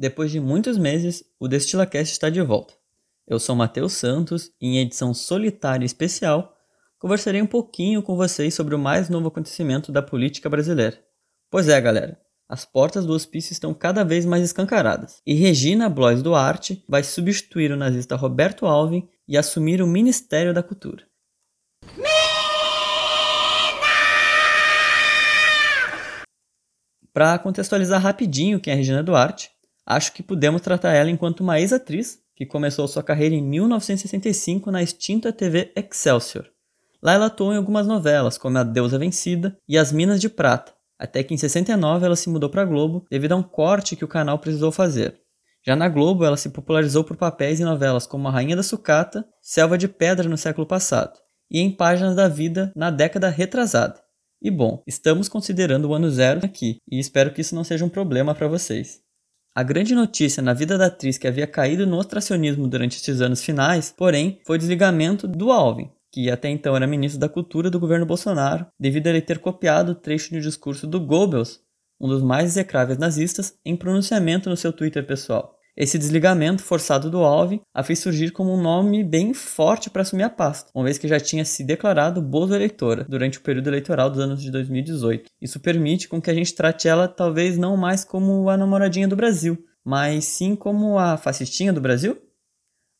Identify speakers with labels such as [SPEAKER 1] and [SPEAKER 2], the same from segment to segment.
[SPEAKER 1] Depois de muitos meses, o DestilaCast está de volta. Eu sou Matheus Santos e em edição solitária especial conversarei um pouquinho com vocês sobre o mais novo acontecimento da política brasileira. Pois é, galera, as portas do hospício estão cada vez mais escancaradas e Regina Blois Duarte vai substituir o nazista Roberto Alvin e assumir o Ministério da Cultura. Para contextualizar rapidinho quem é Regina Duarte, acho que podemos tratar ela enquanto uma ex-atriz que começou sua carreira em 1965 na extinta TV Excelsior. Lá ela atuou em algumas novelas, como A Deusa Vencida e As Minas de Prata, até que em 69 ela se mudou para Globo devido a um corte que o canal precisou fazer. Já na Globo, ela se popularizou por papéis em novelas como A Rainha da Sucata, Selva de Pedra no século passado, e em Páginas da Vida na década retrasada. E bom, estamos considerando o ano zero aqui, e espero que isso não seja um problema para vocês. A grande notícia na vida da atriz que havia caído no ostracionismo durante estes anos finais, porém, foi o desligamento do Alvin, que até então era ministro da Cultura do governo Bolsonaro, devido a ele ter copiado o trecho de discurso do Goebbels, um dos mais execráveis nazistas, em pronunciamento no seu Twitter pessoal. Esse desligamento forçado do Alvin a fez surgir como um nome bem forte para assumir a pasta, uma vez que já tinha se declarado Bozo eleitora durante o período eleitoral dos anos de 2018. Isso permite com que a gente trate ela talvez não mais como a namoradinha do Brasil, mas sim como a fascistinha do Brasil?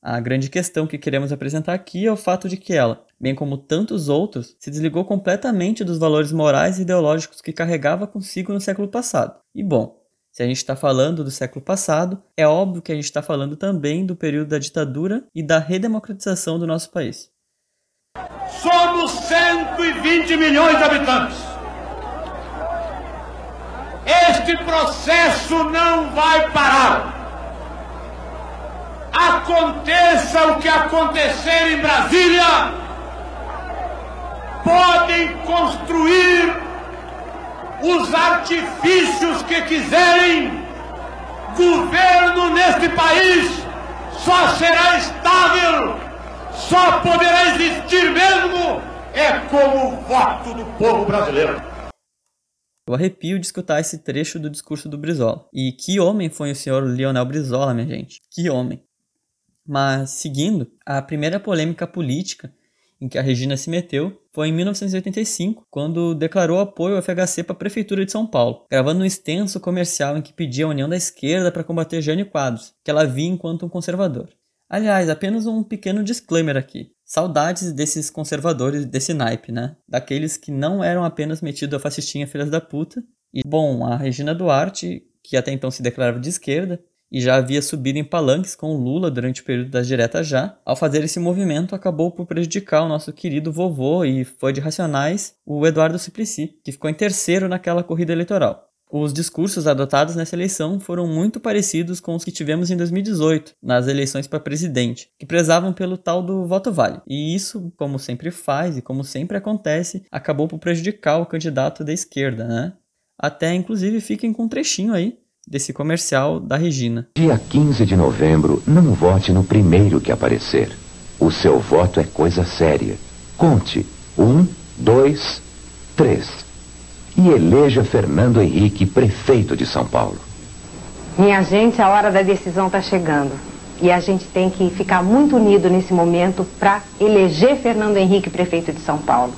[SPEAKER 1] A grande questão que queremos apresentar aqui é o fato de que ela, bem como tantos outros, se desligou completamente dos valores morais e ideológicos que carregava consigo no século passado. E bom, se a gente está falando do século passado, é óbvio que a gente está falando também do período da ditadura e da redemocratização do nosso país.
[SPEAKER 2] Somos 120 milhões de habitantes. Este processo não vai parar. Aconteça o que acontecer em Brasília, podem construir os artifícios que quiserem, governo neste país só será estável, só poderá existir mesmo é como o voto do povo brasileiro.
[SPEAKER 1] Eu arrepio de escutar esse trecho do discurso do Brizola. E que homem foi o senhor Lionel Brizola, minha gente? Que homem. Mas, seguindo, a primeira polêmica política em que a Regina se meteu foi em 1985, quando declarou apoio ao FHC para a Prefeitura de São Paulo, gravando um extenso comercial em que pedia a união da esquerda para combater Jânio Quadros, que ela via enquanto um conservador. Aliás, apenas um pequeno disclaimer aqui. Saudades desses conservadores desse naipe, né? Daqueles que não eram apenas metidos a fascistinha filhas da puta. E, bom, a Regina Duarte, que até então se declarava de esquerda, e já havia subido em palanques com Lula durante o período das diretas já, ao fazer esse movimento acabou por prejudicar o nosso querido vovô e foi de Racionais, o Eduardo Suplicy, que ficou em terceiro naquela corrida eleitoral. Os discursos adotados nessa eleição foram muito parecidos com os que tivemos em 2018, nas eleições para presidente, que prezavam pelo tal do voto vale. E isso, como sempre faz e como sempre acontece, acabou por prejudicar o candidato da esquerda, né? Até inclusive fiquem com um trechinho aí desse comercial da Regina.
[SPEAKER 3] Dia 15 de novembro, não vote no primeiro que aparecer. O seu voto é coisa séria. Conte. Um, dois, três. E eleja Fernando Henrique prefeito de São Paulo.
[SPEAKER 4] Minha gente, a hora da decisão está chegando. E a gente tem que ficar muito unido nesse momento para eleger Fernando Henrique prefeito de São Paulo.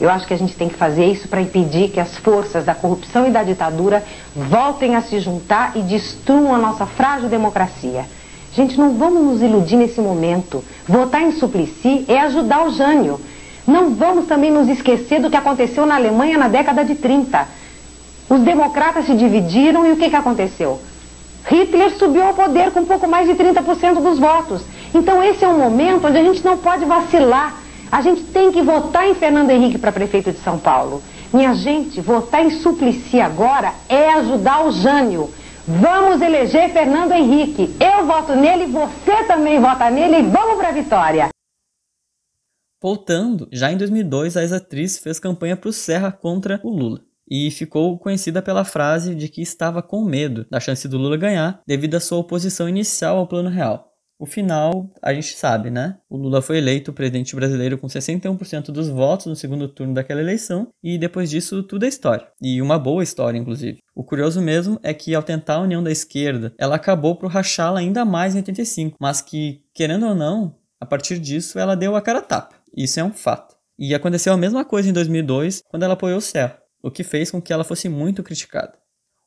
[SPEAKER 4] Eu acho que a gente tem que fazer isso para impedir que as forças da corrupção e da ditadura voltem a se juntar e destruam a nossa frágil democracia. Gente, não vamos nos iludir nesse momento. Votar em Suplicy é ajudar o Jânio. Não vamos também nos esquecer do que aconteceu na Alemanha na década de 30. Os democratas se dividiram e o que, que aconteceu? Hitler subiu ao poder com pouco mais de 30% dos votos. Então esse é um momento onde a gente não pode vacilar. A gente tem que votar em Fernando Henrique para prefeito de São Paulo. Minha gente, votar em Suplicy agora é ajudar o Jânio. Vamos eleger Fernando Henrique. Eu voto nele, você também vota nele e vamos para a vitória.
[SPEAKER 1] Voltando, já em 2002 a ex-atriz fez campanha para o Serra contra o Lula e ficou conhecida pela frase de que estava com medo da chance do Lula ganhar devido à sua oposição inicial ao Plano Real. O final, a gente sabe, né? O Lula foi eleito presidente brasileiro com 61% dos votos no segundo turno daquela eleição, e depois disso tudo é história. E uma boa história, inclusive. O curioso mesmo é que ao tentar a união da esquerda, ela acabou por rachá-la ainda mais em 85, mas que, querendo ou não, a partir disso ela deu a cara a tapa. Isso é um fato. E aconteceu a mesma coisa em 2002, quando ela apoiou o Serra, o que fez com que ela fosse muito criticada.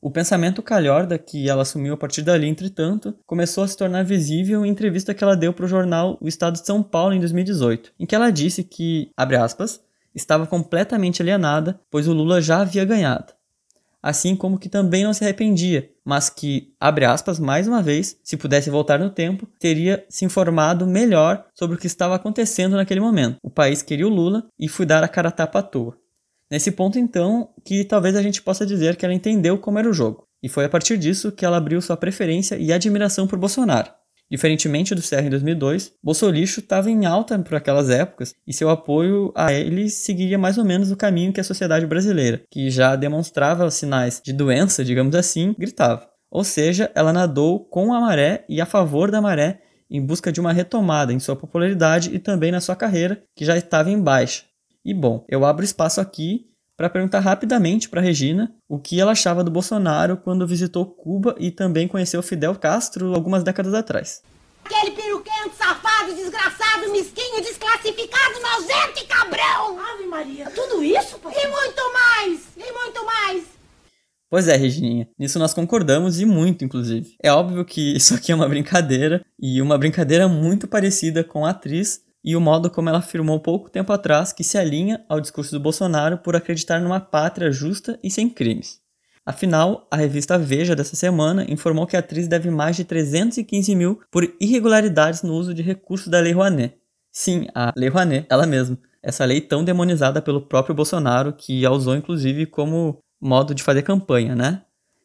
[SPEAKER 1] O pensamento calhorda que ela assumiu a partir dali, entretanto, começou a se tornar visível em entrevista que ela deu para o jornal O Estado de São Paulo em 2018, em que ela disse que, abre aspas, estava completamente alienada, pois o Lula já havia ganhado. Assim como que também não se arrependia, mas que, abre aspas, mais uma vez, se pudesse voltar no tempo, teria se informado melhor sobre o que estava acontecendo naquele momento. O país queria o Lula e fui dar a cara a tapa à toa. Nesse ponto, então, que talvez a gente possa dizer que ela entendeu como era o jogo, e foi a partir disso que ela abriu sua preferência e admiração por Bolsonaro. Diferentemente do Serra em 2002, Bolsolixo estava em alta por aquelas épocas e seu apoio a ele seguiria mais ou menos o caminho que a sociedade brasileira, que já demonstrava sinais de doença, digamos assim, gritava. Ou seja, ela nadou com a maré e a favor da maré em busca de uma retomada em sua popularidade e também na sua carreira, que já estava em baixa, e bom, eu abro espaço aqui para perguntar rapidamente para Regina o que ela achava do Bolsonaro quando visitou Cuba e também conheceu Fidel Castro algumas décadas atrás.
[SPEAKER 5] Aquele peruquento, safado, desgraçado, mesquinho, desclassificado, nojento e cabrão! Ave Maria, tudo isso? Pai? E muito mais! E muito mais!
[SPEAKER 1] Pois é, Regininha, nisso nós concordamos e muito, inclusive. É óbvio que isso aqui é uma brincadeira, e uma brincadeira muito parecida com a atriz e o modo como ela afirmou pouco tempo atrás que se alinha ao discurso do Bolsonaro por acreditar numa pátria justa e sem crimes. Afinal, a revista Veja dessa semana informou que a atriz deve mais de 315 mil por irregularidades no uso de recursos da Lei Rouanet. Sim, a Lei Rouanet, ela mesma. Essa lei tão demonizada pelo próprio Bolsonaro, que a usou inclusive como modo de fazer campanha, né?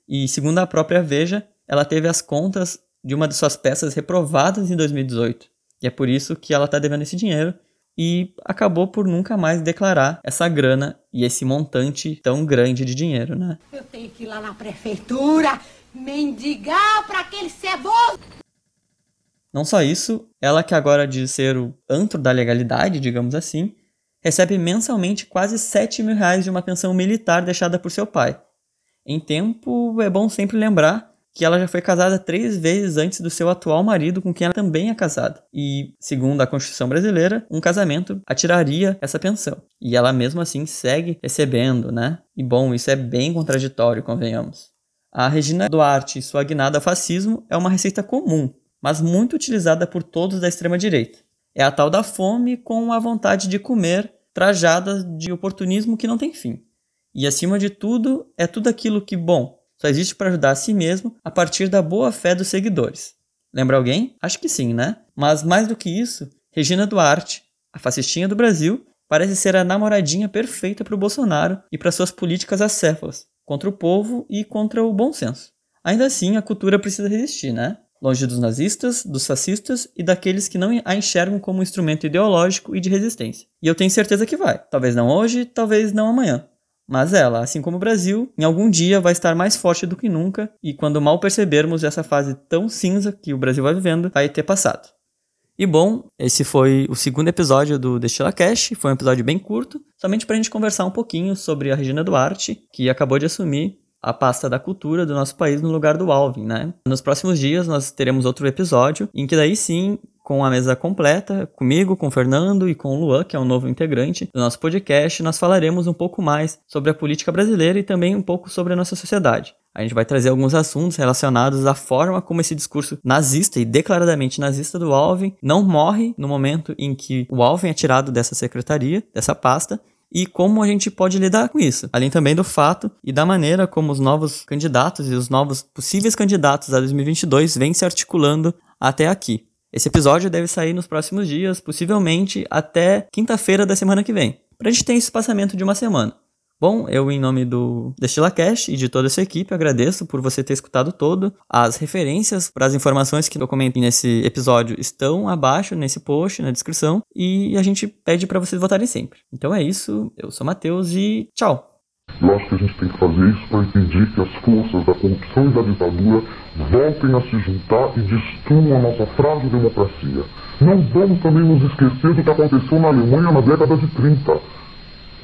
[SPEAKER 1] E segundo a própria Veja, ela teve as contas de uma de suas peças reprovadas em 2018. E é por isso que ela está devendo esse dinheiro e acabou por nunca mais declarar essa grana e esse montante tão grande de dinheiro, né?
[SPEAKER 5] Eu tenho que ir lá na prefeitura mendigar para aquele ceboso.
[SPEAKER 1] Não só isso, ela que agora diz ser o antro da legalidade, digamos assim, recebe mensalmente quase 7 mil reais de uma pensão militar deixada por seu pai. Em tempo, é bom sempre lembrar que ela já foi casada três vezes antes do seu atual marido, com quem ela também é casada. E, segundo a Constituição brasileira, um casamento atiraria essa pensão. E ela mesmo assim segue recebendo, né? E bom, isso é bem contraditório, convenhamos. A Regina Duarte e sua guinada ao fascismo é uma receita comum, mas muito utilizada por todos da extrema-direita. É a tal da fome com a vontade de comer, trajada de oportunismo que não tem fim. E acima de tudo, é tudo aquilo que, bom, só existe para ajudar a si mesmo a partir da boa fé dos seguidores. Lembra alguém? Acho que sim, né? Mas mais do que isso, Regina Duarte, a fascistinha do Brasil, parece ser a namoradinha perfeita para o Bolsonaro e para suas políticas acéfalas, contra o povo e contra o bom senso. Ainda assim, a cultura precisa resistir, né? Longe dos nazistas, dos fascistas e daqueles que não a enxergam como um instrumento ideológico e de resistência. E eu tenho certeza que vai. Talvez não hoje, talvez não amanhã. Mas ela, assim como o Brasil, em algum dia vai estar mais forte do que nunca e quando mal percebermos essa fase tão cinza que o Brasil vai vivendo, vai ter passado. E bom, esse foi o segundo episódio do Destila Cash, foi um episódio bem curto, somente para a gente conversar um pouquinho sobre a Regina Duarte, que acabou de assumir a pasta da cultura do nosso país no lugar do Alvin, né? Nos próximos dias nós teremos outro episódio em que daí sim com a mesa completa, comigo, com o Fernando e com o Luan, que é um novo integrante do nosso podcast, nós falaremos um pouco mais sobre a política brasileira e também um pouco sobre a nossa sociedade. A gente vai trazer alguns assuntos relacionados à forma como esse discurso nazista e declaradamente nazista do Alvin não morre no momento em que o Alvin é tirado dessa secretaria, dessa pasta, e como a gente pode lidar com isso, além também do fato e da maneira como os novos candidatos e os novos possíveis candidatos a 2022 vêm se articulando até aqui. Esse episódio deve sair nos próximos dias, possivelmente até quinta-feira da semana que vem, para a gente ter esse espaçamento de uma semana. Bom, eu, em nome do DestilaCast e de toda essa equipe, agradeço por você ter escutado todo. As referências para as informações que eu comentei nesse episódio estão abaixo, nesse post, na descrição, e a gente pede para vocês votarem sempre. Então é isso, eu sou Matheus e tchau!
[SPEAKER 6] Eu acho que a gente tem que fazer isso para impedir que as forças da corrupção e da ditadura voltem a se juntar e destruam a nossa frágil democracia. Não vamos também nos esquecer do que aconteceu na Alemanha na década de 30.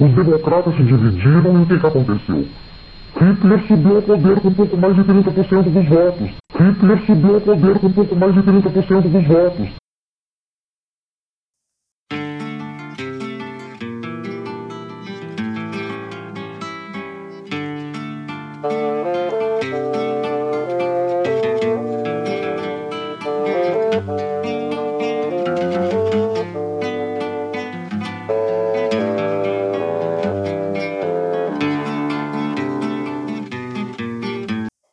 [SPEAKER 6] Os democratas se dividiram e o que, que aconteceu? Hitler subiu ao poder com pouco mais de 30% dos votos. Hitler subiu ao poder com pouco mais de 30% dos votos. Bye.